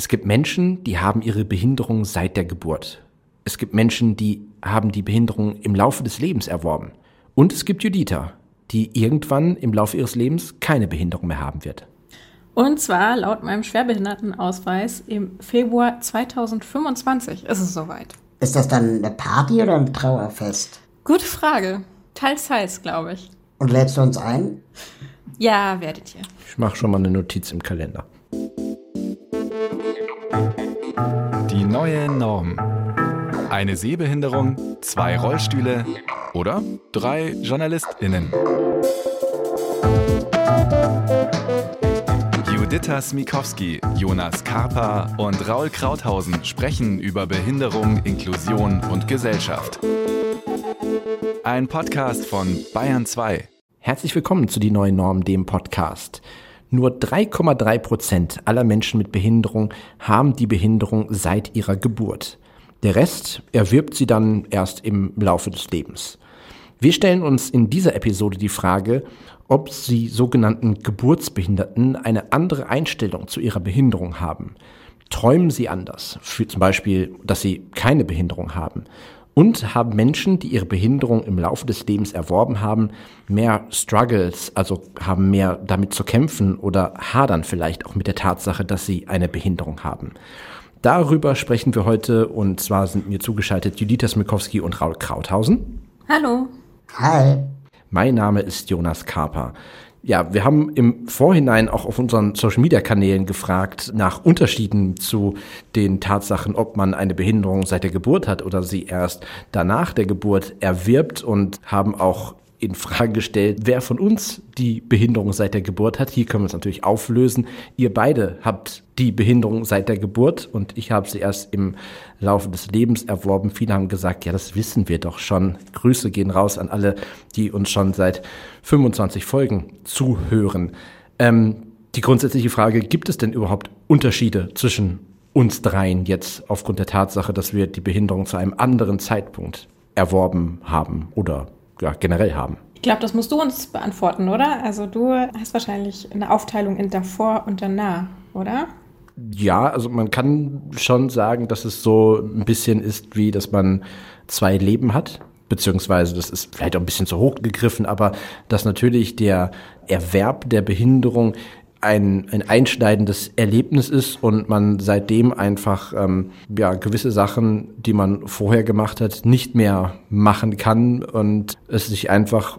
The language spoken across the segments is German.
Es gibt Menschen, die haben ihre Behinderung seit der Geburt. Es gibt Menschen, die haben die Behinderung im Laufe des Lebens erworben. Und es gibt Juditha, die irgendwann im Laufe ihres Lebens keine Behinderung mehr haben wird. Und zwar laut meinem Schwerbehindertenausweis im Februar 2025 ist es soweit. Ist das dann eine Party oder ein Trauerfest? Gute Frage. Teils, teils, glaube ich. Und lädst du uns ein? Ja, werdet ihr. Ich mache schon mal eine Notiz im Kalender. Neue Norm. Eine Sehbehinderung, zwei Rollstühle oder drei JournalistInnen. Juditha Smikowski, Jonas Karpa und Raul Krauthausen sprechen über Behinderung, Inklusion und Gesellschaft. Ein Podcast von Bayern 2. Herzlich willkommen zu Die Neue Norm, dem Podcast. Nur 3,3 Prozent aller Menschen mit Behinderung haben die Behinderung seit ihrer Geburt. Der Rest erwirbt sie dann erst im Laufe des Lebens. Wir stellen uns in dieser Episode die Frage, ob sie sogenannten Geburtsbehinderten eine andere Einstellung zu ihrer Behinderung haben. Träumen sie anders, für zum Beispiel, dass sie keine Behinderung haben. Und haben Menschen, die ihre Behinderung im Laufe des Lebens erworben haben, mehr Struggles, also haben mehr damit zu kämpfen oder hadern vielleicht auch mit der Tatsache, dass sie eine Behinderung haben. Darüber sprechen wir heute und zwar sind mir zugeschaltet Judith Smikowski und Raul Krauthausen. Hallo. Hi. Mein Name ist Jonas Karper. Ja, wir haben im Vorhinein auch auf unseren Social Media Kanälen gefragt nach Unterschieden zu den Tatsachen, ob man eine Behinderung seit der Geburt hat oder sie erst danach der Geburt erwirbt und haben auch in Frage gestellt, wer von uns die Behinderung seit der Geburt hat. Hier können wir es natürlich auflösen. Ihr beide habt die Behinderung seit der Geburt und ich habe sie erst im Laufe des Lebens erworben. Viele haben gesagt, ja, das wissen wir doch schon. Grüße gehen raus an alle, die uns schon seit 25 Folgen zuhören. Ähm, die grundsätzliche Frage, gibt es denn überhaupt Unterschiede zwischen uns dreien jetzt aufgrund der Tatsache, dass wir die Behinderung zu einem anderen Zeitpunkt erworben haben oder ja, generell haben? Ich glaube, das musst du uns beantworten, oder? Also du hast wahrscheinlich eine Aufteilung in davor und danach, oder? Ja, also man kann schon sagen, dass es so ein bisschen ist, wie dass man zwei Leben hat. Beziehungsweise, das ist vielleicht auch ein bisschen zu hoch gegriffen, aber dass natürlich der Erwerb der Behinderung ein, ein einschneidendes Erlebnis ist und man seitdem einfach ähm, ja, gewisse Sachen, die man vorher gemacht hat, nicht mehr machen kann und es sich einfach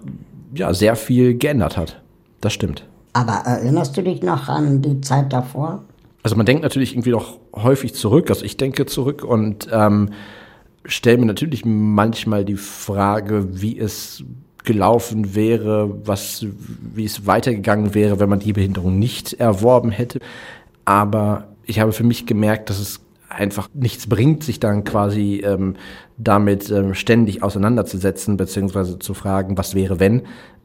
ja, sehr viel geändert hat. Das stimmt. Aber erinnerst du dich noch an die Zeit davor? Also man denkt natürlich irgendwie noch häufig zurück, also ich denke zurück und ähm, stelle mir natürlich manchmal die Frage, wie es gelaufen wäre, was, wie es weitergegangen wäre, wenn man die Behinderung nicht erworben hätte. Aber ich habe für mich gemerkt, dass es einfach nichts bringt, sich dann quasi ähm, damit ähm, ständig auseinanderzusetzen, beziehungsweise zu fragen, was wäre, wenn,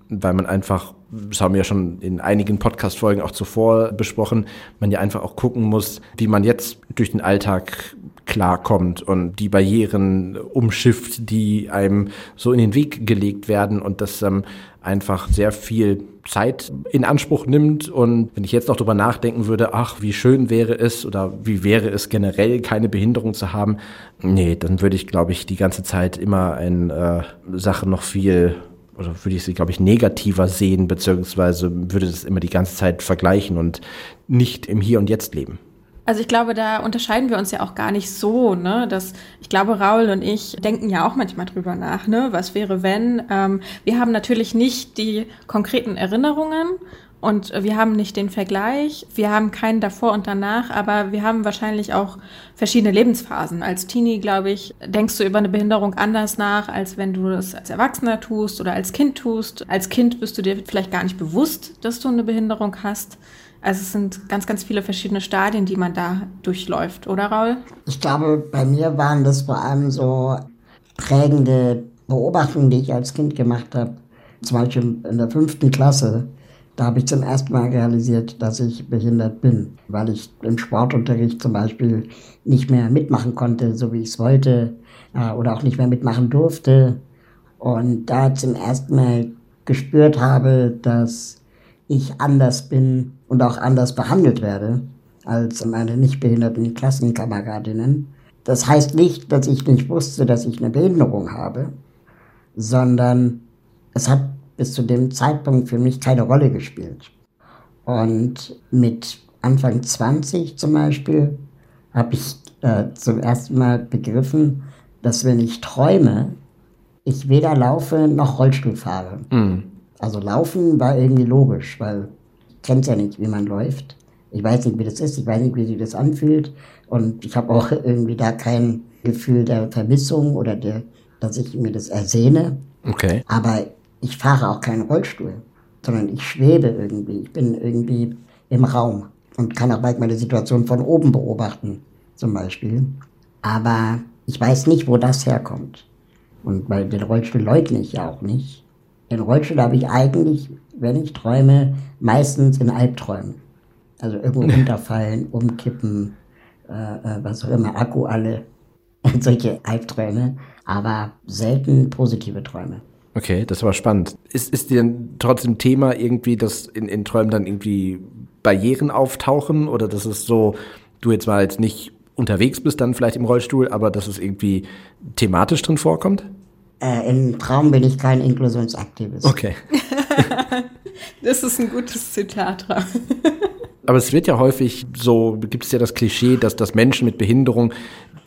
weil man einfach, das haben wir ja schon in einigen Podcast-Folgen auch zuvor besprochen, man ja einfach auch gucken muss, wie man jetzt durch den Alltag klarkommt und die Barrieren umschifft, die einem so in den Weg gelegt werden und das ähm, einfach sehr viel Zeit in Anspruch nimmt. Und wenn ich jetzt noch drüber nachdenken würde, ach, wie schön wäre es oder wie wäre es generell, keine Behinderung zu haben, nee, dann würde ich, glaube ich, die ganze Zeit immer eine äh, Sache noch viel oder würde ich sie, glaube ich, negativer sehen, beziehungsweise würde das immer die ganze Zeit vergleichen und nicht im Hier und Jetzt leben. Also ich glaube, da unterscheiden wir uns ja auch gar nicht so, ne? Das, ich glaube, Raul und ich denken ja auch manchmal drüber nach, ne? Was wäre, wenn? Ähm, wir haben natürlich nicht die konkreten Erinnerungen und wir haben nicht den Vergleich. Wir haben keinen davor und danach, aber wir haben wahrscheinlich auch verschiedene Lebensphasen. Als Teenie, glaube ich, denkst du über eine Behinderung anders nach, als wenn du das als Erwachsener tust oder als Kind tust. Als Kind bist du dir vielleicht gar nicht bewusst, dass du eine Behinderung hast. Also es sind ganz, ganz viele verschiedene Stadien, die man da durchläuft, oder Raul? Ich glaube, bei mir waren das vor allem so prägende Beobachtungen, die ich als Kind gemacht habe. Zum Beispiel in der fünften Klasse. Da habe ich zum ersten Mal realisiert, dass ich behindert bin, weil ich im Sportunterricht zum Beispiel nicht mehr mitmachen konnte, so wie ich es wollte, äh, oder auch nicht mehr mitmachen durfte. Und da zum ersten Mal gespürt habe, dass ich anders bin und auch anders behandelt werde als meine nicht behinderten Klassenkameradinnen. Das heißt nicht, dass ich nicht wusste, dass ich eine Behinderung habe, sondern es hat bis zu dem Zeitpunkt für mich keine Rolle gespielt. Und mit Anfang 20 zum Beispiel habe ich äh, zum ersten Mal begriffen, dass wenn ich träume, ich weder laufe noch Rollstuhl fahre. Mhm. Also laufen war irgendwie logisch, weil ich kenne ja nicht, wie man läuft. Ich weiß nicht, wie das ist, ich weiß nicht, wie sich das anfühlt. Und ich habe auch irgendwie da kein Gefühl der Vermissung oder der, dass ich mir das ersehne. Okay. Aber ich fahre auch keinen Rollstuhl, sondern ich schwebe irgendwie. Ich bin irgendwie im Raum und kann auch manchmal die Situation von oben beobachten, zum Beispiel. Aber ich weiß nicht, wo das herkommt. Und bei den Rollstuhl leugne ich ja auch nicht. Den Rollstuhl habe ich eigentlich, wenn ich träume, meistens in Albträumen. Also irgendwo runterfallen, umkippen, äh, äh, was auch immer, Akku alle, solche Albträume, aber selten positive Träume. Okay, das war spannend. Ist, ist dir trotzdem Thema irgendwie, dass in, in Träumen dann irgendwie Barrieren auftauchen oder dass es so, du jetzt mal jetzt nicht unterwegs bist, dann vielleicht im Rollstuhl, aber dass es irgendwie thematisch drin vorkommt? Äh, Im Traum bin ich kein Inklusionsaktivist. Okay. das ist ein gutes Zitat. aber es wird ja häufig so, gibt es ja das Klischee, dass, dass Menschen mit Behinderung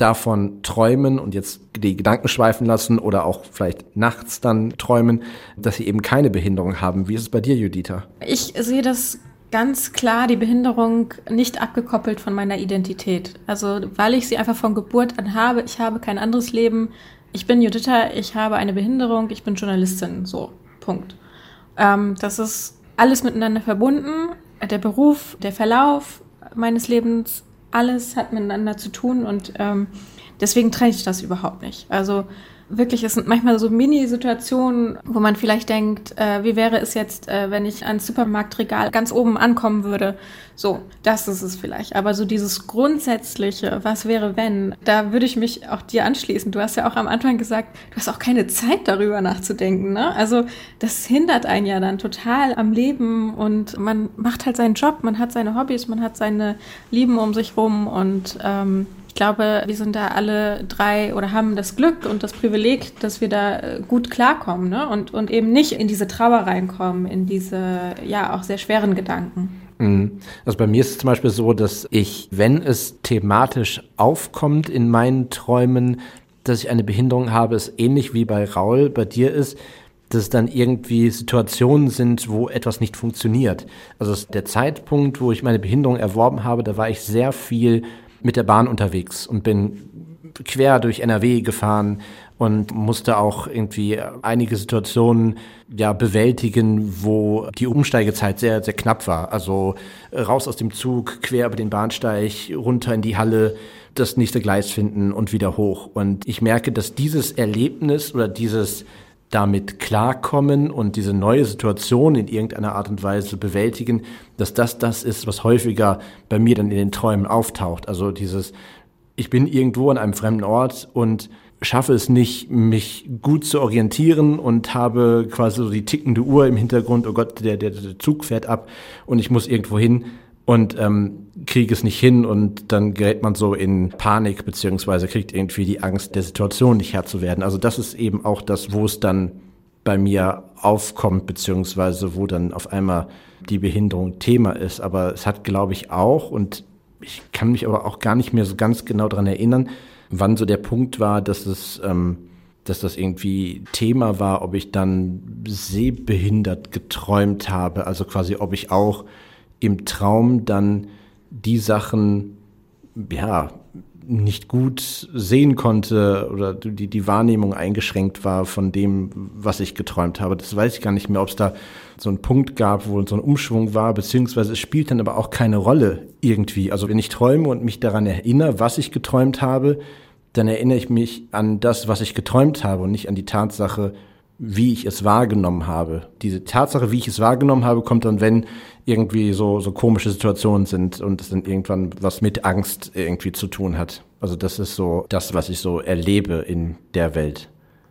davon träumen und jetzt die Gedanken schweifen lassen oder auch vielleicht nachts dann träumen, dass sie eben keine Behinderung haben. Wie ist es bei dir, Juditha? Ich sehe das ganz klar die Behinderung nicht abgekoppelt von meiner Identität. Also weil ich sie einfach von Geburt an habe, ich habe kein anderes Leben. Ich bin Juditha, ich habe eine Behinderung, ich bin Journalistin. So, Punkt. Ähm, das ist alles miteinander verbunden. Der Beruf, der Verlauf meines Lebens, alles hat miteinander zu tun und ähm, deswegen trenne ich das überhaupt nicht. Also wirklich, es sind manchmal so Mini-Situationen, wo man vielleicht denkt, äh, wie wäre es jetzt, äh, wenn ich ans Supermarktregal ganz oben ankommen würde. So, das ist es vielleicht. Aber so dieses Grundsätzliche, was wäre, wenn, da würde ich mich auch dir anschließen. Du hast ja auch am Anfang gesagt, du hast auch keine Zeit darüber nachzudenken. Ne? Also das hindert einen ja dann total am Leben und man macht halt seinen Job, man hat seine Hobbys, man hat seine Lieben um sich rum und ähm, glaube, wir sind da alle drei oder haben das Glück und das Privileg, dass wir da äh, gut klarkommen ne? und, und eben nicht in diese Trauer reinkommen, in diese ja auch sehr schweren Gedanken. Mhm. Also bei mir ist es zum Beispiel so, dass ich, wenn es thematisch aufkommt in meinen Träumen, dass ich eine Behinderung habe, ist ähnlich wie bei Raul bei dir ist, dass es dann irgendwie Situationen sind, wo etwas nicht funktioniert. Also der Zeitpunkt, wo ich meine Behinderung erworben habe, da war ich sehr viel mit der Bahn unterwegs und bin quer durch NRW gefahren und musste auch irgendwie einige Situationen ja bewältigen, wo die Umsteigezeit sehr sehr knapp war. Also raus aus dem Zug, quer über den Bahnsteig, runter in die Halle, das nächste Gleis finden und wieder hoch. Und ich merke, dass dieses Erlebnis oder dieses damit klarkommen und diese neue Situation in irgendeiner Art und Weise bewältigen, dass das das ist, was häufiger bei mir dann in den Träumen auftaucht. Also dieses, ich bin irgendwo an einem fremden Ort und schaffe es nicht, mich gut zu orientieren und habe quasi so die tickende Uhr im Hintergrund, oh Gott, der, der, der Zug fährt ab und ich muss irgendwo hin und ähm, kriege es nicht hin und dann gerät man so in Panik beziehungsweise kriegt irgendwie die Angst, der Situation nicht Herr zu werden. Also das ist eben auch das, wo es dann bei mir aufkommt beziehungsweise wo dann auf einmal die Behinderung Thema ist. Aber es hat, glaube ich, auch und ich kann mich aber auch gar nicht mehr so ganz genau dran erinnern, wann so der Punkt war, dass es ähm, dass das irgendwie Thema war, ob ich dann sehbehindert geträumt habe, also quasi ob ich auch im Traum dann die Sachen, ja, nicht gut sehen konnte oder die, die Wahrnehmung eingeschränkt war von dem, was ich geträumt habe. Das weiß ich gar nicht mehr, ob es da so einen Punkt gab, wo so ein Umschwung war, beziehungsweise es spielt dann aber auch keine Rolle irgendwie. Also wenn ich träume und mich daran erinnere, was ich geträumt habe, dann erinnere ich mich an das, was ich geträumt habe und nicht an die Tatsache, wie ich es wahrgenommen habe. Diese Tatsache, wie ich es wahrgenommen habe, kommt dann, wenn irgendwie so, so komische Situationen sind und es dann irgendwann was mit Angst irgendwie zu tun hat. Also das ist so das, was ich so erlebe in der Welt.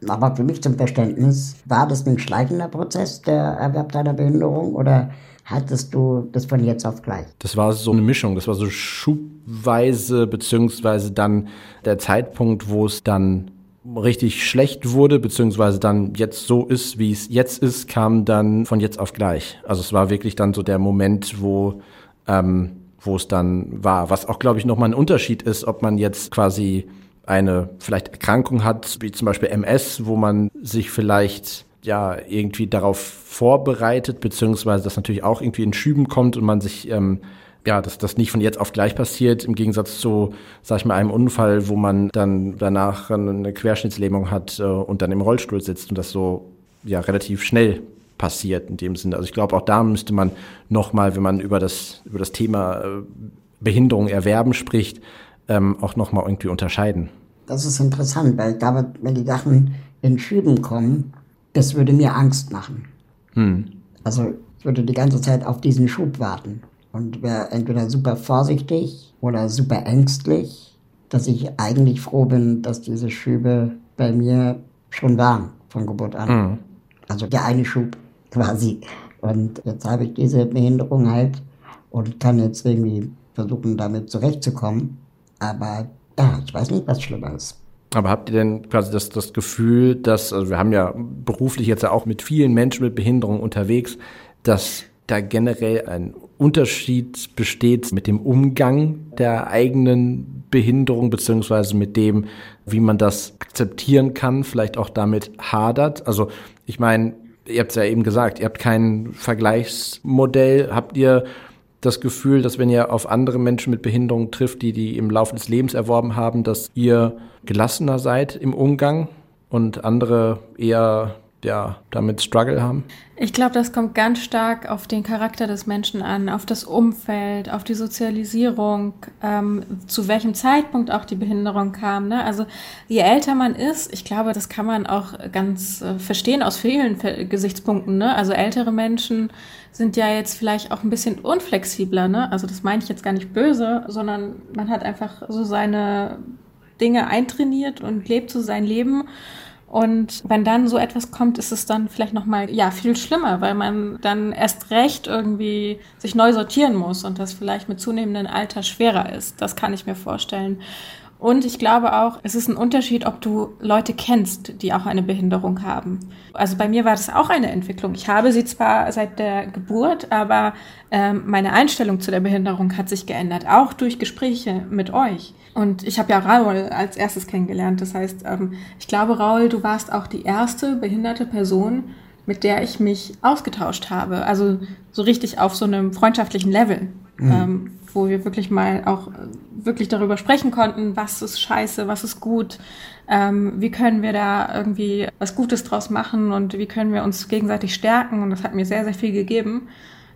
Aber für mich zum Verständnis, war das ein schleichender Prozess, der Erwerb deiner Behinderung, oder hattest du das von jetzt auf gleich? Das war so eine Mischung, das war so schubweise, beziehungsweise dann der Zeitpunkt, wo es dann richtig schlecht wurde, beziehungsweise dann jetzt so ist, wie es jetzt ist, kam dann von jetzt auf gleich. Also es war wirklich dann so der Moment, wo, ähm, wo es dann war. Was auch, glaube ich, nochmal ein Unterschied ist, ob man jetzt quasi eine vielleicht Erkrankung hat, wie zum Beispiel MS, wo man sich vielleicht ja irgendwie darauf vorbereitet, beziehungsweise das natürlich auch irgendwie in Schüben kommt und man sich ähm, ja, dass das nicht von jetzt auf gleich passiert, im Gegensatz zu, sag ich mal, einem Unfall, wo man dann danach eine Querschnittslähmung hat äh, und dann im Rollstuhl sitzt und das so ja relativ schnell passiert in dem Sinne. Also ich glaube, auch da müsste man nochmal, wenn man über das, über das Thema äh, Behinderung erwerben spricht, ähm, auch nochmal irgendwie unterscheiden. Das ist interessant, weil glaube, wenn die Sachen in Schüben kommen, das würde mir Angst machen. Hm. Also ich würde die ganze Zeit auf diesen Schub warten und wäre entweder super vorsichtig oder super ängstlich, dass ich eigentlich froh bin, dass diese Schübe bei mir schon waren von Geburt an. Mhm. Also der eine Schub quasi. Und jetzt habe ich diese Behinderung halt und kann jetzt irgendwie versuchen, damit zurechtzukommen. Aber ja, ich weiß nicht, was schlimmer ist. Aber habt ihr denn quasi das, das Gefühl, dass, also wir haben ja beruflich jetzt ja auch mit vielen Menschen mit Behinderung unterwegs, dass da generell ein Unterschied besteht mit dem Umgang der eigenen Behinderung, beziehungsweise mit dem, wie man das akzeptieren kann, vielleicht auch damit hadert. Also ich meine, ihr habt es ja eben gesagt, ihr habt kein Vergleichsmodell. Habt ihr das Gefühl, dass wenn ihr auf andere Menschen mit Behinderung trifft, die die im Laufe des Lebens erworben haben, dass ihr gelassener seid im Umgang und andere eher ja, damit Struggle haben? Ich glaube, das kommt ganz stark auf den Charakter des Menschen an, auf das Umfeld, auf die Sozialisierung, ähm, zu welchem Zeitpunkt auch die Behinderung kam. Ne? Also je älter man ist, ich glaube, das kann man auch ganz äh, verstehen aus vielen Gesichtspunkten. Ne? Also ältere Menschen sind ja jetzt vielleicht auch ein bisschen unflexibler. Ne? Also das meine ich jetzt gar nicht böse, sondern man hat einfach so seine Dinge eintrainiert und lebt so sein Leben. Und wenn dann so etwas kommt, ist es dann vielleicht nochmal, ja, viel schlimmer, weil man dann erst recht irgendwie sich neu sortieren muss und das vielleicht mit zunehmendem Alter schwerer ist. Das kann ich mir vorstellen. Und ich glaube auch, es ist ein Unterschied, ob du Leute kennst, die auch eine Behinderung haben. Also bei mir war das auch eine Entwicklung. Ich habe sie zwar seit der Geburt, aber ähm, meine Einstellung zu der Behinderung hat sich geändert, auch durch Gespräche mit euch. Und ich habe ja Raul als erstes kennengelernt. Das heißt, ähm, ich glaube, Raul, du warst auch die erste behinderte Person, mit der ich mich ausgetauscht habe. Also so richtig auf so einem freundschaftlichen Level. Mhm. Ähm, wo wir wirklich mal auch äh, wirklich darüber sprechen konnten, was ist scheiße, was ist gut, ähm, wie können wir da irgendwie was Gutes draus machen und wie können wir uns gegenseitig stärken. Und das hat mir sehr, sehr viel gegeben.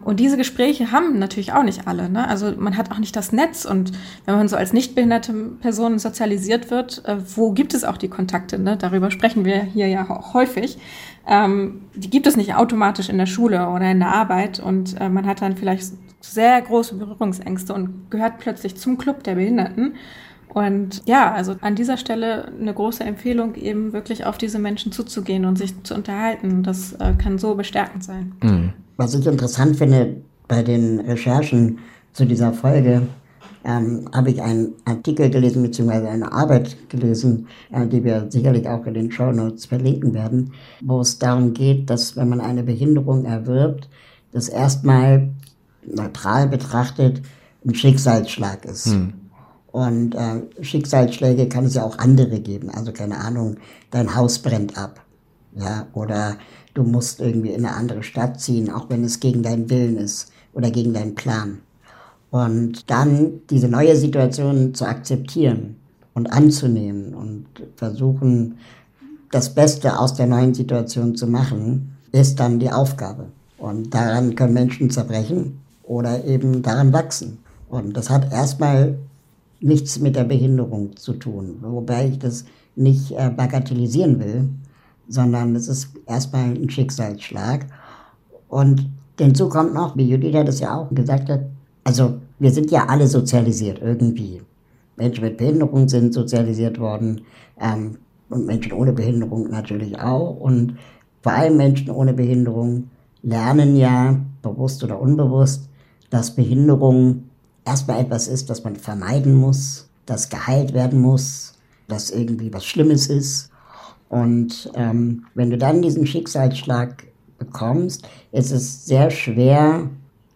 Und diese Gespräche haben natürlich auch nicht alle. Ne? Also man hat auch nicht das Netz. Und wenn man so als nicht behinderte Person sozialisiert wird, äh, wo gibt es auch die Kontakte? Ne? Darüber sprechen wir hier ja auch häufig. Ähm, die gibt es nicht automatisch in der Schule oder in der Arbeit. Und äh, man hat dann vielleicht sehr große Berührungsängste und gehört plötzlich zum Club der Behinderten. Und ja, also an dieser Stelle eine große Empfehlung, eben wirklich auf diese Menschen zuzugehen und sich zu unterhalten. Das äh, kann so bestärkend sein. Mhm. Was ich interessant finde bei den Recherchen zu dieser Folge, ähm, habe ich einen Artikel gelesen, beziehungsweise eine Arbeit gelesen, äh, die wir sicherlich auch in den Show Notes verlinken werden, wo es darum geht, dass wenn man eine Behinderung erwirbt, das erstmal neutral betrachtet ein Schicksalsschlag ist. Hm. Und äh, Schicksalsschläge kann es ja auch andere geben. Also keine Ahnung, dein Haus brennt ab. Ja, oder du musst irgendwie in eine andere Stadt ziehen, auch wenn es gegen deinen Willen ist oder gegen deinen Plan. Und dann diese neue Situation zu akzeptieren und anzunehmen und versuchen, das Beste aus der neuen Situation zu machen, ist dann die Aufgabe. Und daran können Menschen zerbrechen oder eben daran wachsen. Und das hat erstmal nichts mit der Behinderung zu tun, wobei ich das nicht äh, bagatellisieren will, sondern es ist erstmal ein Schicksalsschlag. Und hinzu kommt noch, wie Judith das ja auch gesagt hat, also wir sind ja alle sozialisiert irgendwie. Menschen mit Behinderung sind sozialisiert worden ähm, und Menschen ohne Behinderung natürlich auch. Und vor allem Menschen ohne Behinderung lernen ja bewusst oder unbewusst, dass Behinderung erstmal etwas ist, das man vermeiden muss, das geheilt werden muss, das irgendwie was Schlimmes ist. Und ähm, wenn du dann diesen Schicksalsschlag bekommst, ist es sehr schwer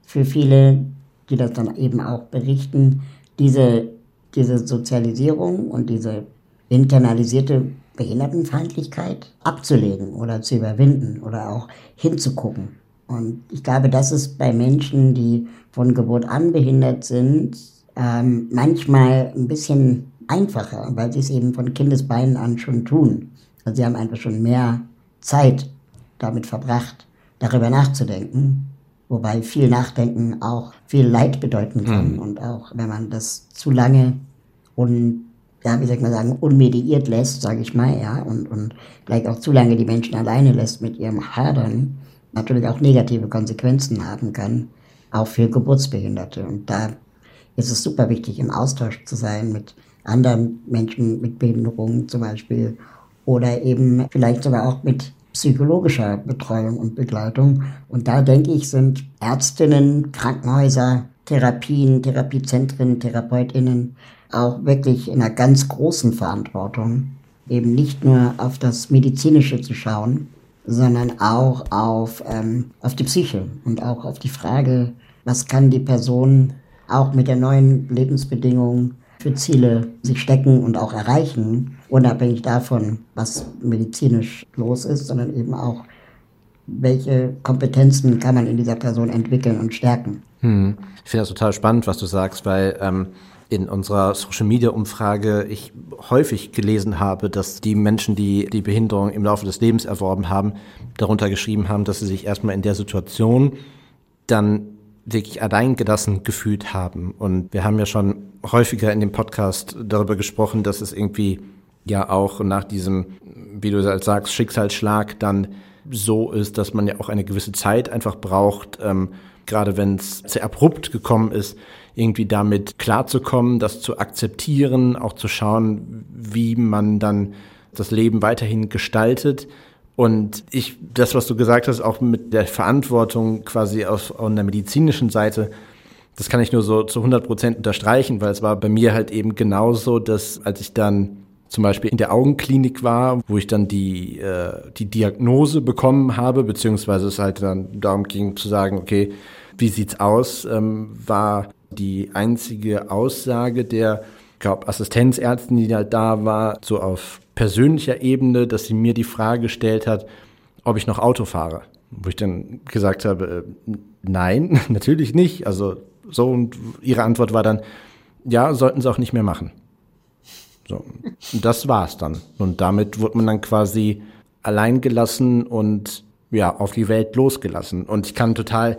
für viele, die das dann eben auch berichten, diese, diese Sozialisierung und diese internalisierte Behindertenfeindlichkeit abzulegen oder zu überwinden oder auch hinzugucken. Und ich glaube, das ist bei Menschen, die von Geburt an behindert sind, ähm, manchmal ein bisschen einfacher, weil sie es eben von Kindesbeinen an schon tun. Also sie haben einfach schon mehr Zeit damit verbracht, darüber nachzudenken. Wobei viel Nachdenken auch viel Leid bedeuten kann. Mhm. Und auch wenn man das zu lange und ja, wie soll man sagen, unmediiert lässt, sage ich mal, ja, und, und vielleicht auch zu lange die Menschen alleine lässt mit ihrem Hadern, natürlich auch negative Konsequenzen haben kann, auch für Geburtsbehinderte. Und da ist es super wichtig, im Austausch zu sein mit anderen Menschen mit Behinderungen zum Beispiel oder eben vielleicht sogar auch mit psychologischer Betreuung und Begleitung. Und da denke ich, sind Ärztinnen, Krankenhäuser, Therapien, Therapiezentren, Therapeutinnen auch wirklich in einer ganz großen Verantwortung, eben nicht nur auf das Medizinische zu schauen, sondern auch auf, ähm, auf die Psyche und auch auf die Frage, was kann die Person auch mit der neuen Lebensbedingung für Ziele sich stecken und auch erreichen, unabhängig davon, was medizinisch los ist, sondern eben auch, welche Kompetenzen kann man in dieser Person entwickeln und stärken. Hm. Ich finde das total spannend, was du sagst, weil ähm, in unserer Social Media Umfrage ich häufig gelesen habe, dass die Menschen, die die Behinderung im Laufe des Lebens erworben haben, darunter geschrieben haben, dass sie sich erstmal in der Situation dann wirklich alleingelassen gefühlt haben. Und wir haben ja schon häufiger in dem Podcast darüber gesprochen, dass es irgendwie ja auch nach diesem, wie du halt sagst, Schicksalsschlag dann so ist, dass man ja auch eine gewisse Zeit einfach braucht, ähm, gerade wenn es sehr abrupt gekommen ist, irgendwie damit klarzukommen, das zu akzeptieren, auch zu schauen, wie man dann das Leben weiterhin gestaltet. Und ich, das, was du gesagt hast, auch mit der Verantwortung quasi auf, auf der medizinischen Seite, das kann ich nur so zu 100 Prozent unterstreichen, weil es war bei mir halt eben genauso, dass als ich dann zum Beispiel in der Augenklinik war, wo ich dann die, äh, die Diagnose bekommen habe, beziehungsweise es halt dann darum ging zu sagen, okay, wie sieht's aus, ähm, war die einzige Aussage der, glaube Assistenzärztin, die halt da war, so auf persönlicher Ebene, dass sie mir die Frage gestellt hat, ob ich noch Auto fahre. Wo ich dann gesagt habe, äh, nein, natürlich nicht. Also so und ihre Antwort war dann, ja, sollten sie auch nicht mehr machen. So, und das war's dann. Und damit wurde man dann quasi allein gelassen und ja, auf die Welt losgelassen. Und ich kann total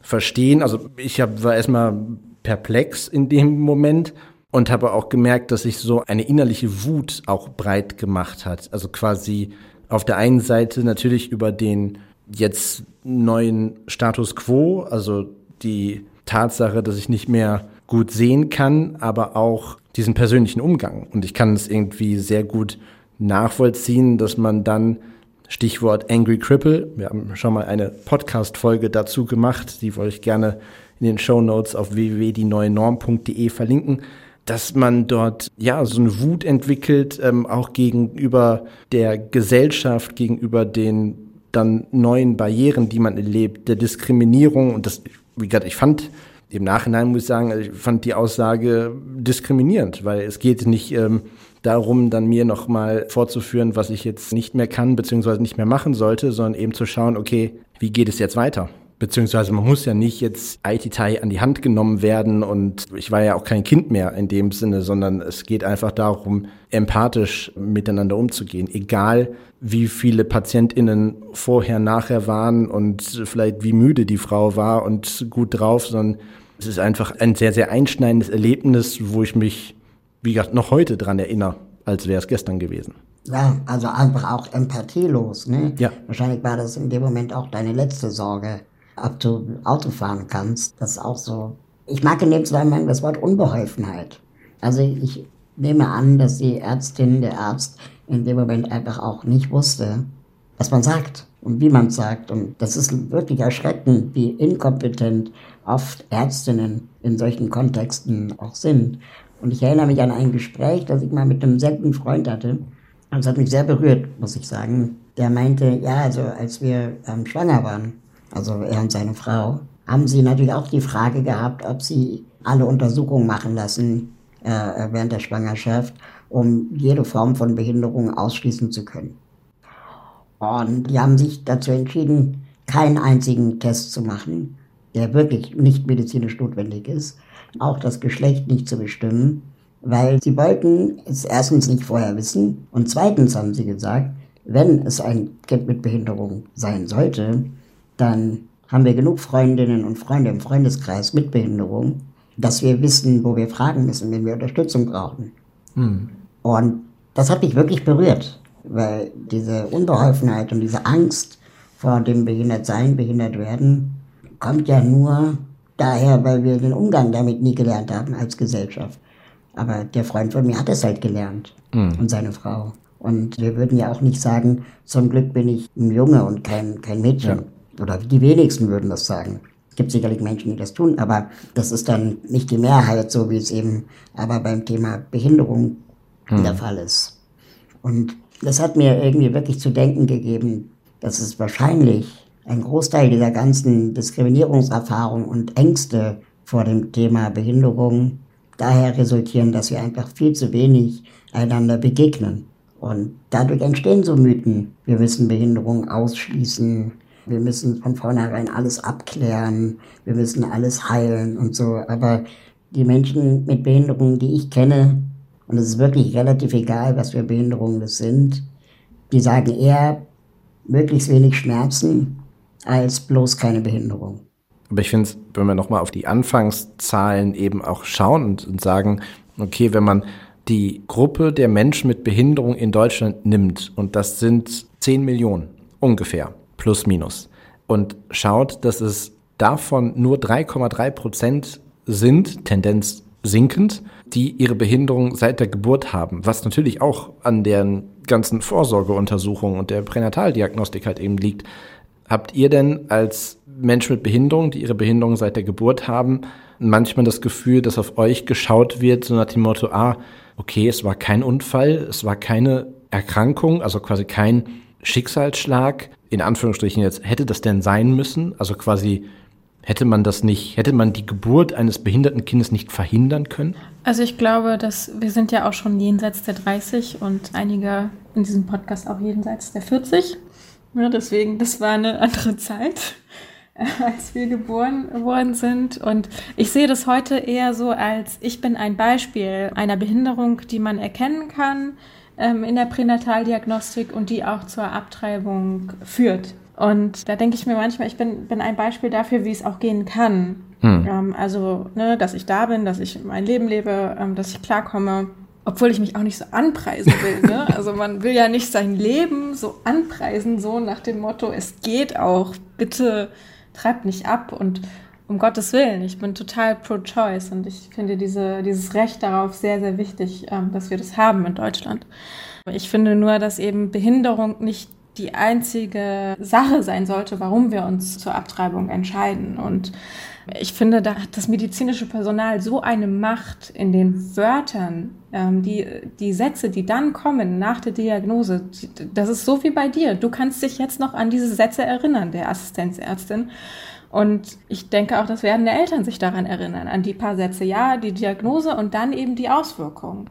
verstehen, also ich hab, war erstmal perplex in dem Moment und habe auch gemerkt, dass sich so eine innerliche Wut auch breit gemacht hat. Also quasi auf der einen Seite natürlich über den jetzt neuen Status quo, also die Tatsache, dass ich nicht mehr gut sehen kann, aber auch diesen persönlichen Umgang. Und ich kann es irgendwie sehr gut nachvollziehen, dass man dann Stichwort Angry Cripple. Wir haben schon mal eine Podcast-Folge dazu gemacht, die wollte ich gerne in den Show Notes auf www.dieneuenorm.de verlinken, dass man dort ja so eine Wut entwickelt, ähm, auch gegenüber der Gesellschaft, gegenüber den dann neuen Barrieren, die man erlebt, der Diskriminierung und das, wie gesagt, ich fand im Nachhinein muss ich sagen, ich fand die Aussage diskriminierend, weil es geht nicht ähm, darum, dann mir nochmal vorzuführen, was ich jetzt nicht mehr kann, beziehungsweise nicht mehr machen sollte, sondern eben zu schauen, okay, wie geht es jetzt weiter? Beziehungsweise man muss ja nicht jetzt IT-Tai an die Hand genommen werden und ich war ja auch kein Kind mehr in dem Sinne, sondern es geht einfach darum, empathisch miteinander umzugehen. Egal, wie viele PatientInnen vorher, nachher waren und vielleicht wie müde die Frau war und gut drauf, sondern es ist einfach ein sehr, sehr einschneidendes Erlebnis, wo ich mich, wie gesagt, noch heute dran erinnere, als wäre es gestern gewesen. Ja, also einfach auch empathielos, ne? Ja. Wahrscheinlich war das in dem Moment auch deine letzte Sorge ob du Auto fahren kannst. Das ist auch so. Ich mag in dem Zusammenhang das Wort Unbeholfenheit. Also ich nehme an, dass die Ärztin, der Arzt in dem Moment einfach auch nicht wusste, was man sagt. und wie man sagt. Und das ist wirklich erschreckend, wie inkompetent oft Ärztinnen in solchen Kontexten auch sind. Und ich erinnere mich an ein Gespräch, das ich mal mit einem sehr guten Freund hatte. Und es hat mich sehr berührt, muss ich sagen. Der meinte, ja, also als wir ähm, schwanger waren, also er und seine Frau, haben sie natürlich auch die Frage gehabt, ob sie alle Untersuchungen machen lassen äh, während der Schwangerschaft, um jede Form von Behinderung ausschließen zu können. Und die haben sich dazu entschieden, keinen einzigen Test zu machen, der wirklich nicht medizinisch notwendig ist, auch das Geschlecht nicht zu bestimmen, weil sie wollten es erstens nicht vorher wissen und zweitens haben sie gesagt, wenn es ein Kind mit Behinderung sein sollte, dann haben wir genug Freundinnen und Freunde im Freundeskreis mit Behinderung, dass wir wissen, wo wir fragen müssen, wenn wir Unterstützung brauchen. Hm. Und das hat mich wirklich berührt, weil diese Unbeholfenheit und diese Angst vor dem Behindertsein, behindert werden, kommt ja nur daher, weil wir den Umgang damit nie gelernt haben als Gesellschaft. Aber der Freund von mir hat es halt gelernt mhm. und seine Frau. Und wir würden ja auch nicht sagen, zum Glück bin ich ein Junge und kein, kein Mädchen. Ja. Oder die wenigsten würden das sagen. Es gibt sicherlich Menschen, die das tun, aber das ist dann nicht die Mehrheit, so wie es eben aber beim Thema Behinderung mhm. der Fall ist. Und das hat mir irgendwie wirklich zu denken gegeben, dass es wahrscheinlich ein Großteil dieser ganzen Diskriminierungserfahrung und Ängste vor dem Thema Behinderung daher resultieren, dass wir einfach viel zu wenig einander begegnen. Und dadurch entstehen so Mythen. Wir müssen Behinderung ausschließen. Wir müssen von vornherein alles abklären. Wir müssen alles heilen und so. Aber die Menschen mit Behinderungen, die ich kenne, und es ist wirklich relativ egal, was für Behinderungen das sind, die sagen eher möglichst wenig Schmerzen als bloß keine Behinderung. Aber ich finde, wenn wir nochmal auf die Anfangszahlen eben auch schauen und, und sagen, okay, wenn man die Gruppe der Menschen mit Behinderung in Deutschland nimmt, und das sind 10 Millionen ungefähr, plus minus, und schaut, dass es davon nur 3,3 Prozent sind, Tendenz sinkend, die ihre Behinderung seit der Geburt haben, was natürlich auch an deren ganzen Vorsorgeuntersuchungen und der Pränataldiagnostik halt eben liegt. Habt ihr denn als Mensch mit Behinderung, die ihre Behinderung seit der Geburt haben, manchmal das Gefühl, dass auf euch geschaut wird, so nach dem Motto, ah, okay, es war kein Unfall, es war keine Erkrankung, also quasi kein Schicksalsschlag, in Anführungsstrichen jetzt, hätte das denn sein müssen? Also quasi Hätte man das nicht, hätte man die Geburt eines behinderten Kindes nicht verhindern können? Also ich glaube, dass wir sind ja auch schon jenseits der 30 und einige in diesem Podcast auch jenseits der 40. Ja, deswegen, das war eine andere Zeit, als wir geboren worden sind. Und ich sehe das heute eher so als, ich bin ein Beispiel einer Behinderung, die man erkennen kann ähm, in der Pränataldiagnostik und die auch zur Abtreibung führt. Und da denke ich mir manchmal, ich bin, bin ein Beispiel dafür, wie es auch gehen kann. Hm. Ähm, also, ne, dass ich da bin, dass ich mein Leben lebe, ähm, dass ich klarkomme, obwohl ich mich auch nicht so anpreisen will. Ne? Also man will ja nicht sein Leben so anpreisen, so nach dem Motto, es geht auch, bitte treibt nicht ab und um Gottes Willen, ich bin total pro-choice und ich finde diese, dieses Recht darauf sehr, sehr wichtig, ähm, dass wir das haben in Deutschland. Ich finde nur, dass eben Behinderung nicht die einzige Sache sein sollte, warum wir uns zur Abtreibung entscheiden. Und ich finde, da hat das medizinische Personal so eine Macht in den Wörtern, ähm, die, die Sätze, die dann kommen nach der Diagnose, das ist so wie bei dir. Du kannst dich jetzt noch an diese Sätze erinnern, der Assistenzärztin. Und ich denke auch, dass werdende Eltern sich daran erinnern, an die paar Sätze. Ja, die Diagnose und dann eben die Auswirkungen.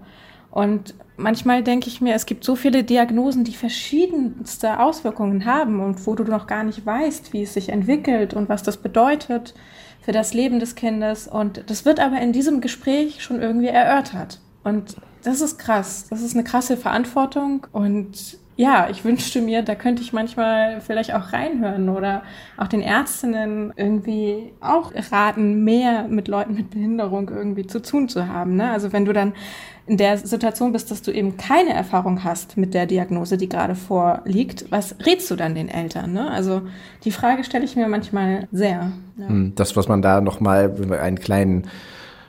Und manchmal denke ich mir, es gibt so viele Diagnosen, die verschiedenste Auswirkungen haben und wo du noch gar nicht weißt, wie es sich entwickelt und was das bedeutet für das Leben des Kindes. Und das wird aber in diesem Gespräch schon irgendwie erörtert. Und das ist krass. Das ist eine krasse Verantwortung. Und ja, ich wünschte mir, da könnte ich manchmal vielleicht auch reinhören oder auch den Ärztinnen irgendwie auch raten, mehr mit Leuten mit Behinderung irgendwie zu tun zu haben. Ne? Also wenn du dann in der Situation bist, dass du eben keine Erfahrung hast mit der Diagnose, die gerade vorliegt, was rätst du dann den Eltern? Ne? Also die Frage stelle ich mir manchmal sehr. Ja. Hm, das, was man da nochmal, einen kleinen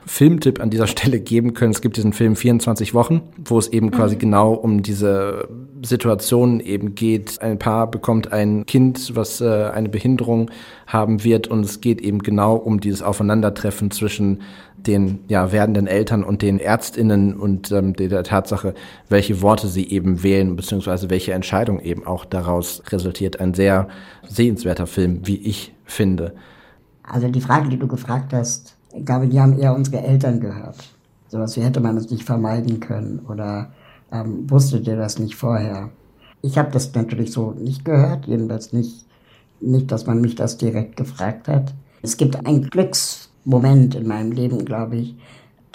Filmtipp an dieser Stelle geben können. Es gibt diesen Film 24 Wochen, wo es eben quasi mhm. genau um diese Situationen eben geht. Ein Paar bekommt ein Kind, was äh, eine Behinderung haben wird und es geht eben genau um dieses Aufeinandertreffen zwischen den ja, werdenden Eltern und den Ärztinnen und ähm, der Tatsache, welche Worte sie eben wählen, beziehungsweise welche Entscheidung eben auch daraus resultiert. Ein sehr sehenswerter Film, wie ich finde. Also die Frage, die du gefragt hast, ich glaube, die haben eher unsere Eltern gehört. Sowas wie hätte man es nicht vermeiden können oder ähm, wusstet ihr das nicht vorher? Ich habe das natürlich so nicht gehört, jedenfalls nicht, nicht, dass man mich das direkt gefragt hat. Es gibt einen Glücksmoment in meinem Leben, glaube ich,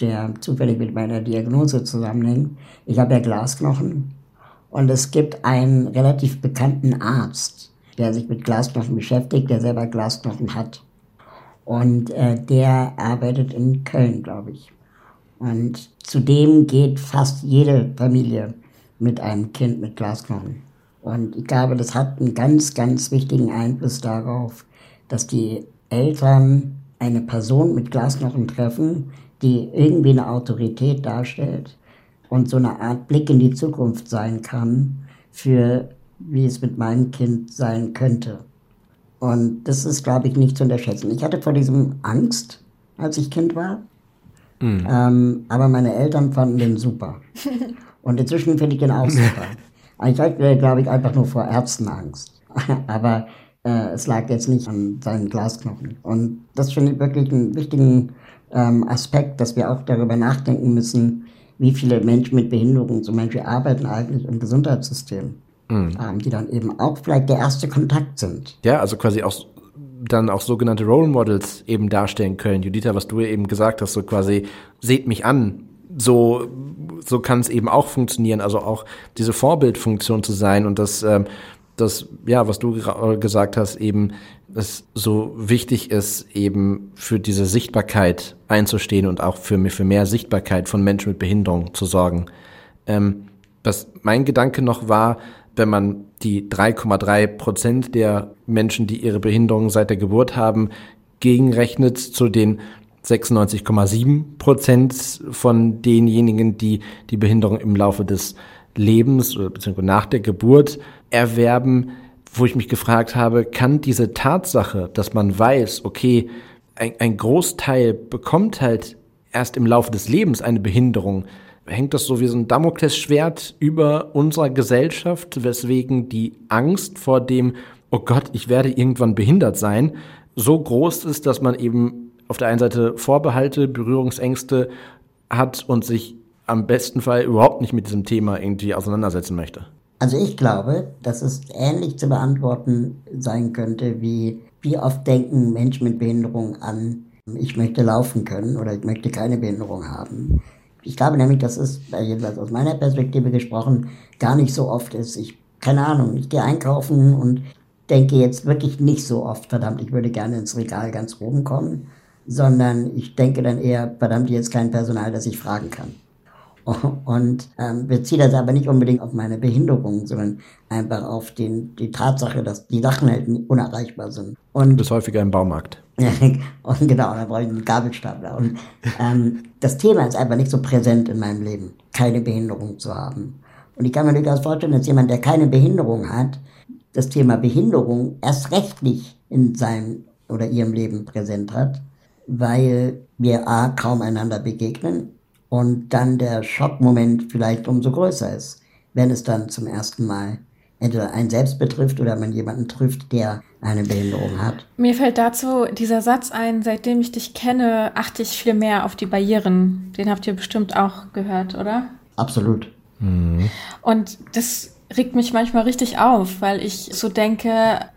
der zufällig mit meiner Diagnose zusammenhängt. Ich habe ja Glasknochen und es gibt einen relativ bekannten Arzt, der sich mit Glasknochen beschäftigt, der selber Glasknochen hat. Und äh, der arbeitet in Köln, glaube ich. Und zudem geht fast jede Familie mit einem Kind mit Glasknochen. Und ich glaube, das hat einen ganz, ganz wichtigen Einfluss darauf, dass die Eltern eine Person mit Glasknochen treffen, die irgendwie eine Autorität darstellt und so eine Art Blick in die Zukunft sein kann für wie es mit meinem Kind sein könnte. Und das ist, glaube ich, nicht zu unterschätzen. Ich hatte vor diesem Angst, als ich Kind war. Mhm. Ähm, aber meine Eltern fanden den super. Und inzwischen finde ich den auch super. Ich hatte, glaube ich, einfach nur vor Ärzten Angst. aber äh, es lag jetzt nicht an seinen Glasknochen. Und das finde ich wirklich einen wichtigen ähm, Aspekt, dass wir auch darüber nachdenken müssen, wie viele Menschen mit Behinderungen zum Beispiel arbeiten eigentlich im Gesundheitssystem. Mhm. Ähm, die dann eben auch vielleicht der erste Kontakt sind. Ja, also quasi auch dann auch sogenannte Role Models eben darstellen können. Juditha, was du eben gesagt hast, so quasi, seht mich an. So, so kann es eben auch funktionieren, also auch diese Vorbildfunktion zu sein und das, ähm, das, ja, was du gesagt hast, eben, dass so wichtig ist, eben für diese Sichtbarkeit einzustehen und auch für, für mehr Sichtbarkeit von Menschen mit Behinderung zu sorgen. Ähm, was mein Gedanke noch war, wenn man die 3,3 Prozent der Menschen, die ihre Behinderung seit der Geburt haben, gegenrechnet zu den 96,7 Prozent von denjenigen, die die Behinderung im Laufe des Lebens oder beziehungsweise nach der Geburt erwerben, wo ich mich gefragt habe, kann diese Tatsache, dass man weiß, okay, ein, ein Großteil bekommt halt erst im Laufe des Lebens eine Behinderung, hängt das so wie so ein Damoklesschwert über unserer Gesellschaft, weswegen die Angst vor dem, oh Gott, ich werde irgendwann behindert sein, so groß ist, dass man eben auf der einen Seite Vorbehalte, Berührungsängste hat und sich am besten Fall überhaupt nicht mit diesem Thema irgendwie auseinandersetzen möchte. Also ich glaube, dass es ähnlich zu beantworten sein könnte, wie wie oft denken Menschen mit Behinderung an, ich möchte laufen können oder ich möchte keine Behinderung haben. Ich glaube nämlich, dass es, jedenfalls aus meiner Perspektive gesprochen, gar nicht so oft ist. Ich, keine Ahnung, ich gehe einkaufen und denke jetzt wirklich nicht so oft, verdammt, ich würde gerne ins Regal ganz oben kommen, sondern ich denke dann eher, verdammt, ist kein Personal, das ich fragen kann. Und ähm, beziehe das aber nicht unbedingt auf meine Behinderung, sondern einfach auf den, die Tatsache, dass die Sachen halt unerreichbar sind. Und du bist häufiger im Baumarkt. und genau, da brauche ich einen Gabelstapler. Und ähm, das Thema ist einfach nicht so präsent in meinem Leben, keine Behinderung zu haben. Und ich kann mir durchaus vorstellen, dass jemand, der keine Behinderung hat, das Thema Behinderung erst recht nicht in seinem oder ihrem Leben präsent hat, weil wir A, kaum einander begegnen und dann der Schockmoment vielleicht umso größer ist, wenn es dann zum ersten Mal entweder einen selbst betrifft oder man jemanden trifft, der eine Behinderung hat. Mir fällt dazu dieser Satz ein, seitdem ich dich kenne, achte ich viel mehr auf die Barrieren. Den habt ihr bestimmt auch gehört, oder? Absolut. Mhm. Und das regt mich manchmal richtig auf, weil ich so denke,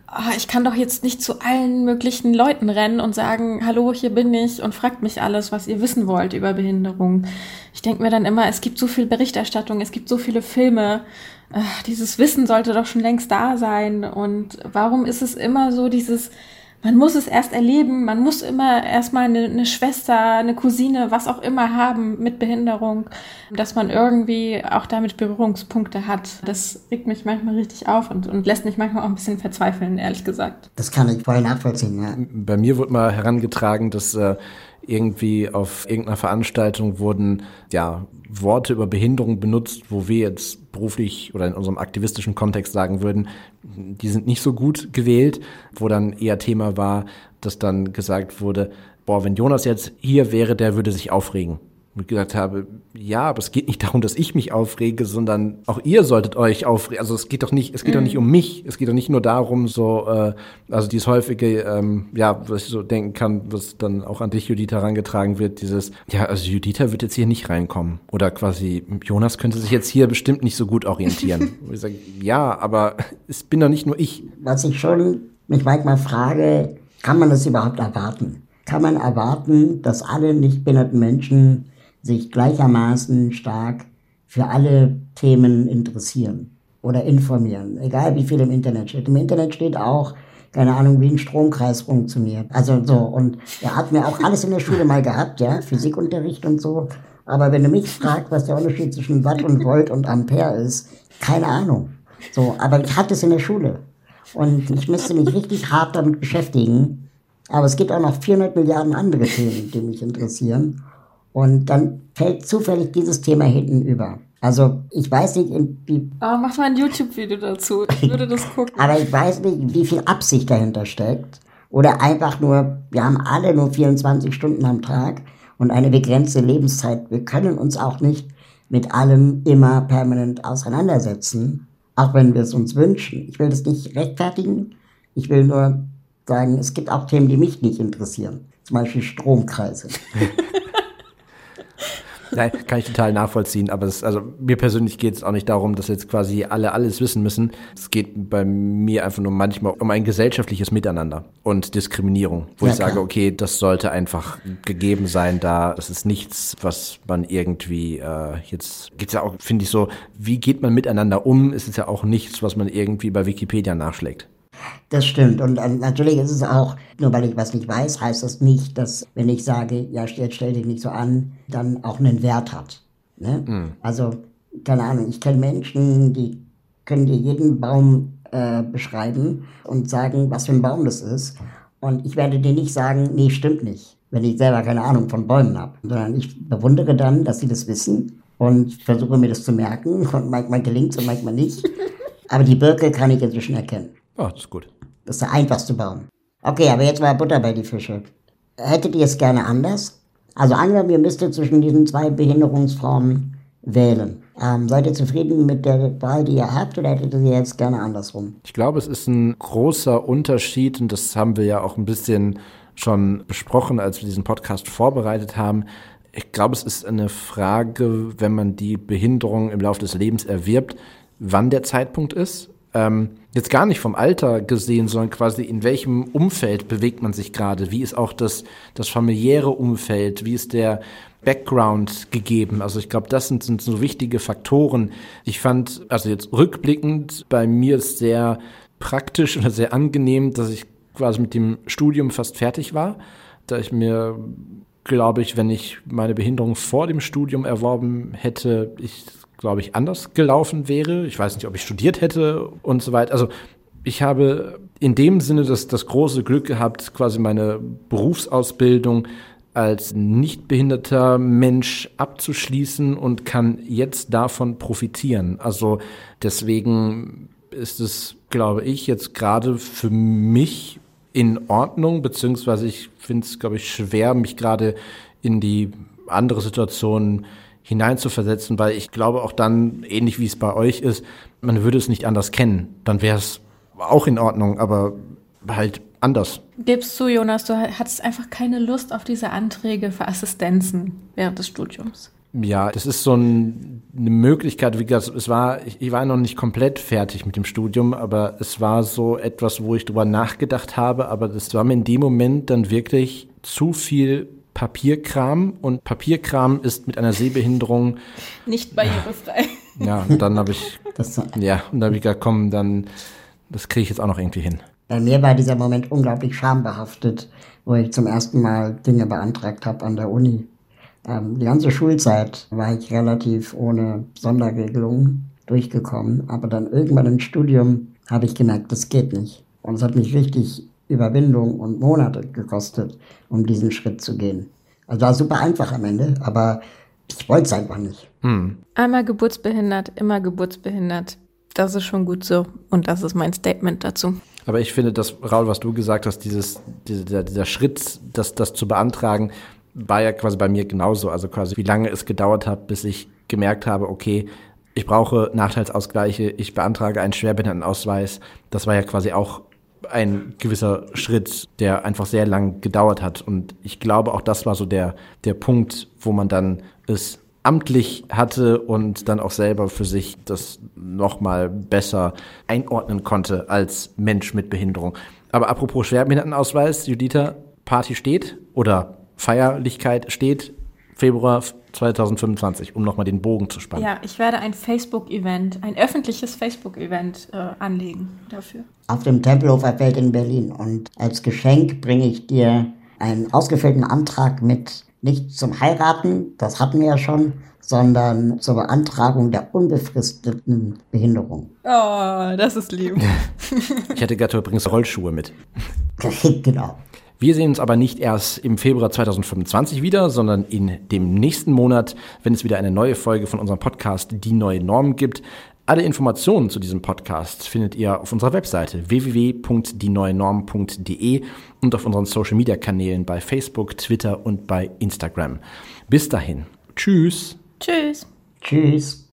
oh, ich kann doch jetzt nicht zu allen möglichen Leuten rennen und sagen, hallo, hier bin ich und fragt mich alles, was ihr wissen wollt über Behinderung. Ich denke mir dann immer, es gibt so viel Berichterstattung, es gibt so viele Filme, ach, dieses Wissen sollte doch schon längst da sein. Und warum ist es immer so dieses, man muss es erst erleben, man muss immer erstmal eine, eine Schwester, eine Cousine, was auch immer haben mit Behinderung, dass man irgendwie auch damit Berührungspunkte hat. Das regt mich manchmal richtig auf und, und lässt mich manchmal auch ein bisschen verzweifeln, ehrlich gesagt. Das kann ich voll nachvollziehen, ja. Bei mir wurde mal herangetragen, dass äh, irgendwie auf irgendeiner Veranstaltung wurden ja Worte über Behinderung benutzt, wo wir jetzt beruflich oder in unserem aktivistischen Kontext sagen würden, die sind nicht so gut gewählt, wo dann eher Thema war, dass dann gesagt wurde, boah, wenn Jonas jetzt hier wäre, der würde sich aufregen und gesagt habe, ja, aber es geht nicht darum, dass ich mich aufrege, sondern auch ihr solltet euch aufregen. Also es geht doch nicht, es geht mm. doch nicht um mich. Es geht doch nicht nur darum, so, äh, also dieses häufige, ähm, ja, was ich so denken kann, was dann auch an dich, Judith, herangetragen wird, dieses, ja, also Judith wird jetzt hier nicht reinkommen. Oder quasi, Jonas könnte sich jetzt hier bestimmt nicht so gut orientieren. ich sage, ja, aber es bin doch nicht nur ich. Was ich schon mich manchmal frage, kann man das überhaupt erwarten? Kann man erwarten, dass alle nicht behinderten Menschen sich gleichermaßen stark für alle Themen interessieren oder informieren, egal wie viel im Internet steht. Im Internet steht auch, keine Ahnung, wie ein Stromkreis funktioniert. Also so, und er hat mir auch alles in der Schule mal gehabt, ja, Physikunterricht und so. Aber wenn du mich fragst, was der Unterschied zwischen Watt und Volt und Ampere ist, keine Ahnung. So, aber ich hatte es in der Schule. Und ich müsste mich richtig hart damit beschäftigen. Aber es gibt auch noch 400 Milliarden andere Themen, die mich interessieren. Und dann fällt zufällig dieses Thema hinten über. Also ich weiß nicht, wie. Oh, mach mal ein YouTube-Video dazu. Ich würde das gucken. Aber ich weiß nicht, wie viel Absicht dahinter steckt. Oder einfach nur, wir haben alle nur 24 Stunden am Tag und eine begrenzte Lebenszeit. Wir können uns auch nicht mit allem immer permanent auseinandersetzen, auch wenn wir es uns wünschen. Ich will das nicht rechtfertigen. Ich will nur sagen, es gibt auch Themen, die mich nicht interessieren. Zum Beispiel Stromkreise. Nein, kann ich total nachvollziehen, aber es, also mir persönlich geht es auch nicht darum, dass jetzt quasi alle alles wissen müssen. Es geht bei mir einfach nur manchmal um ein gesellschaftliches Miteinander und Diskriminierung, wo ja, ich sage, klar. okay, das sollte einfach gegeben sein, da es ist nichts, was man irgendwie äh, jetzt geht's ja auch, finde ich so, wie geht man miteinander um? Es ist ja auch nichts, was man irgendwie bei Wikipedia nachschlägt. Das stimmt. Und äh, natürlich ist es auch, nur weil ich was nicht weiß, heißt das nicht, dass wenn ich sage, ja, jetzt stell dich nicht so an, dann auch einen Wert hat. Ne? Mhm. Also, keine Ahnung, ich kenne Menschen, die können dir jeden Baum äh, beschreiben und sagen, was für ein Baum das ist. Und ich werde dir nicht sagen, nee, stimmt nicht, wenn ich selber keine Ahnung von Bäumen habe. Sondern ich bewundere dann, dass sie das wissen und versuche mir das zu merken. Und manchmal gelingt es und manchmal nicht. Aber die Birke kann ich inzwischen erkennen. Oh, das ist gut. Das ist der einfachste Baum. Okay, aber jetzt mal Butter bei die Fische. Hättet ihr es gerne anders? Also angenommen, ihr müsstet zwischen diesen zwei Behinderungsformen wählen. Ähm, seid ihr zufrieden mit der Wahl, die ihr habt, oder hättet ihr sie jetzt gerne andersrum? Ich glaube, es ist ein großer Unterschied und das haben wir ja auch ein bisschen schon besprochen, als wir diesen Podcast vorbereitet haben. Ich glaube, es ist eine Frage, wenn man die Behinderung im Laufe des Lebens erwirbt, wann der Zeitpunkt ist. Ähm, jetzt gar nicht vom Alter gesehen, sondern quasi in welchem Umfeld bewegt man sich gerade? Wie ist auch das, das familiäre Umfeld? Wie ist der Background gegeben? Also ich glaube, das sind, sind so wichtige Faktoren. Ich fand, also jetzt rückblickend, bei mir ist sehr praktisch oder sehr angenehm, dass ich quasi mit dem Studium fast fertig war, da ich mir glaube ich, wenn ich meine Behinderung vor dem Studium erworben hätte, ich glaube ich, anders gelaufen wäre. Ich weiß nicht, ob ich studiert hätte und so weiter. Also ich habe in dem Sinne das, das große Glück gehabt, quasi meine Berufsausbildung als nicht behinderter Mensch abzuschließen und kann jetzt davon profitieren. Also deswegen ist es, glaube ich, jetzt gerade für mich in Ordnung, beziehungsweise ich finde es, glaube ich, schwer, mich gerade in die andere Situation hineinzuversetzen, weil ich glaube auch dann, ähnlich wie es bei euch ist, man würde es nicht anders kennen. Dann wäre es auch in Ordnung, aber halt anders. Gibst du, Jonas, du hattest einfach keine Lust auf diese Anträge für Assistenzen während des Studiums. Ja, das ist so ein, eine Möglichkeit, wie gesagt, es war, ich, ich war noch nicht komplett fertig mit dem Studium, aber es war so etwas, wo ich drüber nachgedacht habe, aber das war mir in dem Moment dann wirklich zu viel Papierkram und Papierkram ist mit einer Sehbehinderung nicht barrierefrei. Ja, und dann habe ich das, ja, und dann habe ich gesagt, komm, dann das kriege ich jetzt auch noch irgendwie hin. Bei mir war dieser Moment unglaublich schambehaftet, wo ich zum ersten Mal Dinge beantragt habe an der Uni. Ähm, die ganze Schulzeit war ich relativ ohne Sonderregelungen durchgekommen, aber dann irgendwann im Studium habe ich gemerkt, das geht nicht. Und es hat mich richtig Überwindung und Monate gekostet, um diesen Schritt zu gehen. Also war super einfach am Ende, aber ich wollte es einfach nicht. Hm. Einmal geburtsbehindert, immer geburtsbehindert. Das ist schon gut so. Und das ist mein Statement dazu. Aber ich finde, dass, Raul, was du gesagt hast, dieses, dieser, dieser Schritt, das, das zu beantragen, war ja quasi bei mir genauso. Also quasi, wie lange es gedauert hat, bis ich gemerkt habe, okay, ich brauche Nachteilsausgleiche, ich beantrage einen Schwerbehindertenausweis. Das war ja quasi auch ein gewisser Schritt, der einfach sehr lang gedauert hat. Und ich glaube, auch das war so der, der Punkt, wo man dann es amtlich hatte und dann auch selber für sich das nochmal besser einordnen konnte als Mensch mit Behinderung. Aber apropos Schwerbehindertenausweis, Judita, Party steht oder Feierlichkeit steht. Februar 2025, um nochmal den Bogen zu spannen. Ja, ich werde ein Facebook-Event, ein öffentliches Facebook-Event äh, anlegen dafür. Auf dem Tempelhofer Feld in Berlin. Und als Geschenk bringe ich dir einen ausgefüllten Antrag mit nicht zum Heiraten, das hatten wir ja schon, sondern zur Beantragung der unbefristeten Behinderung. Oh, das ist lieb. ich hätte gerade übrigens Rollschuhe mit. genau. Wir sehen uns aber nicht erst im Februar 2025 wieder, sondern in dem nächsten Monat, wenn es wieder eine neue Folge von unserem Podcast Die neue Norm gibt. Alle Informationen zu diesem Podcast findet ihr auf unserer Webseite www.dieneuenorm.de und auf unseren Social Media Kanälen bei Facebook, Twitter und bei Instagram. Bis dahin. Tschüss. Tschüss. Tschüss.